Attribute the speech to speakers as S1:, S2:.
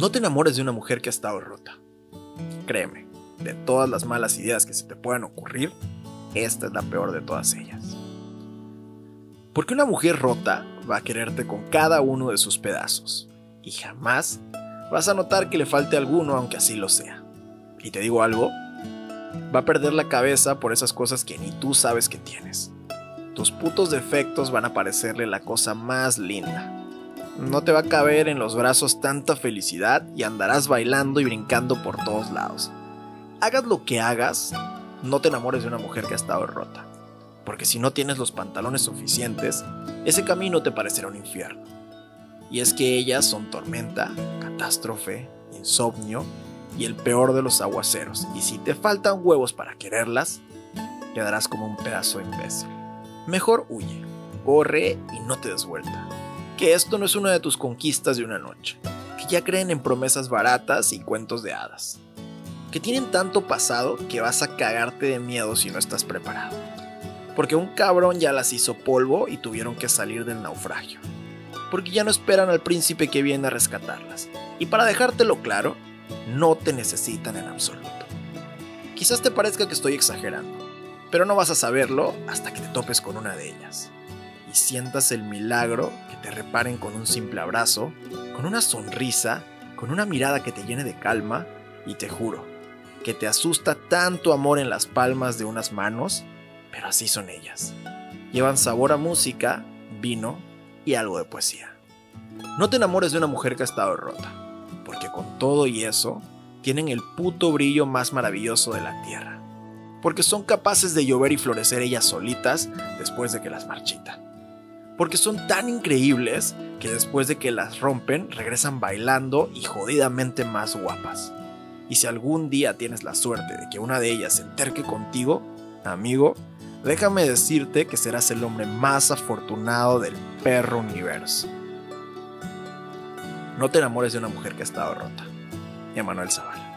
S1: No te enamores de una mujer que ha estado rota. Créeme, de todas las malas ideas que se te puedan ocurrir, esta es la peor de todas ellas. Porque una mujer rota va a quererte con cada uno de sus pedazos. Y jamás vas a notar que le falte alguno aunque así lo sea. Y te digo algo, va a perder la cabeza por esas cosas que ni tú sabes que tienes. Tus putos defectos van a parecerle la cosa más linda. No te va a caber en los brazos tanta felicidad y andarás bailando y brincando por todos lados. Hagas lo que hagas, no te enamores de una mujer que ha estado rota. Porque si no tienes los pantalones suficientes, ese camino te parecerá un infierno. Y es que ellas son tormenta, catástrofe, insomnio y el peor de los aguaceros. Y si te faltan huevos para quererlas, quedarás como un pedazo imbécil. Mejor huye, corre y no te des vuelta. Que esto no es una de tus conquistas de una noche. Que ya creen en promesas baratas y cuentos de hadas. Que tienen tanto pasado que vas a cagarte de miedo si no estás preparado. Porque un cabrón ya las hizo polvo y tuvieron que salir del naufragio. Porque ya no esperan al príncipe que viene a rescatarlas. Y para dejártelo claro, no te necesitan en absoluto. Quizás te parezca que estoy exagerando, pero no vas a saberlo hasta que te topes con una de ellas y sientas el milagro que te reparen con un simple abrazo, con una sonrisa, con una mirada que te llene de calma y te juro que te asusta tanto amor en las palmas de unas manos, pero así son ellas. Llevan sabor a música, vino y algo de poesía. No te enamores de una mujer que ha estado rota, porque con todo y eso, tienen el puto brillo más maravilloso de la tierra porque son capaces de llover y florecer ellas solitas después de que las marchitan. Porque son tan increíbles que después de que las rompen regresan bailando y jodidamente más guapas. Y si algún día tienes la suerte de que una de ellas se enterque contigo, amigo, déjame decirte que serás el hombre más afortunado del perro universo. No te enamores de una mujer que ha estado rota. Emanuel Zavala.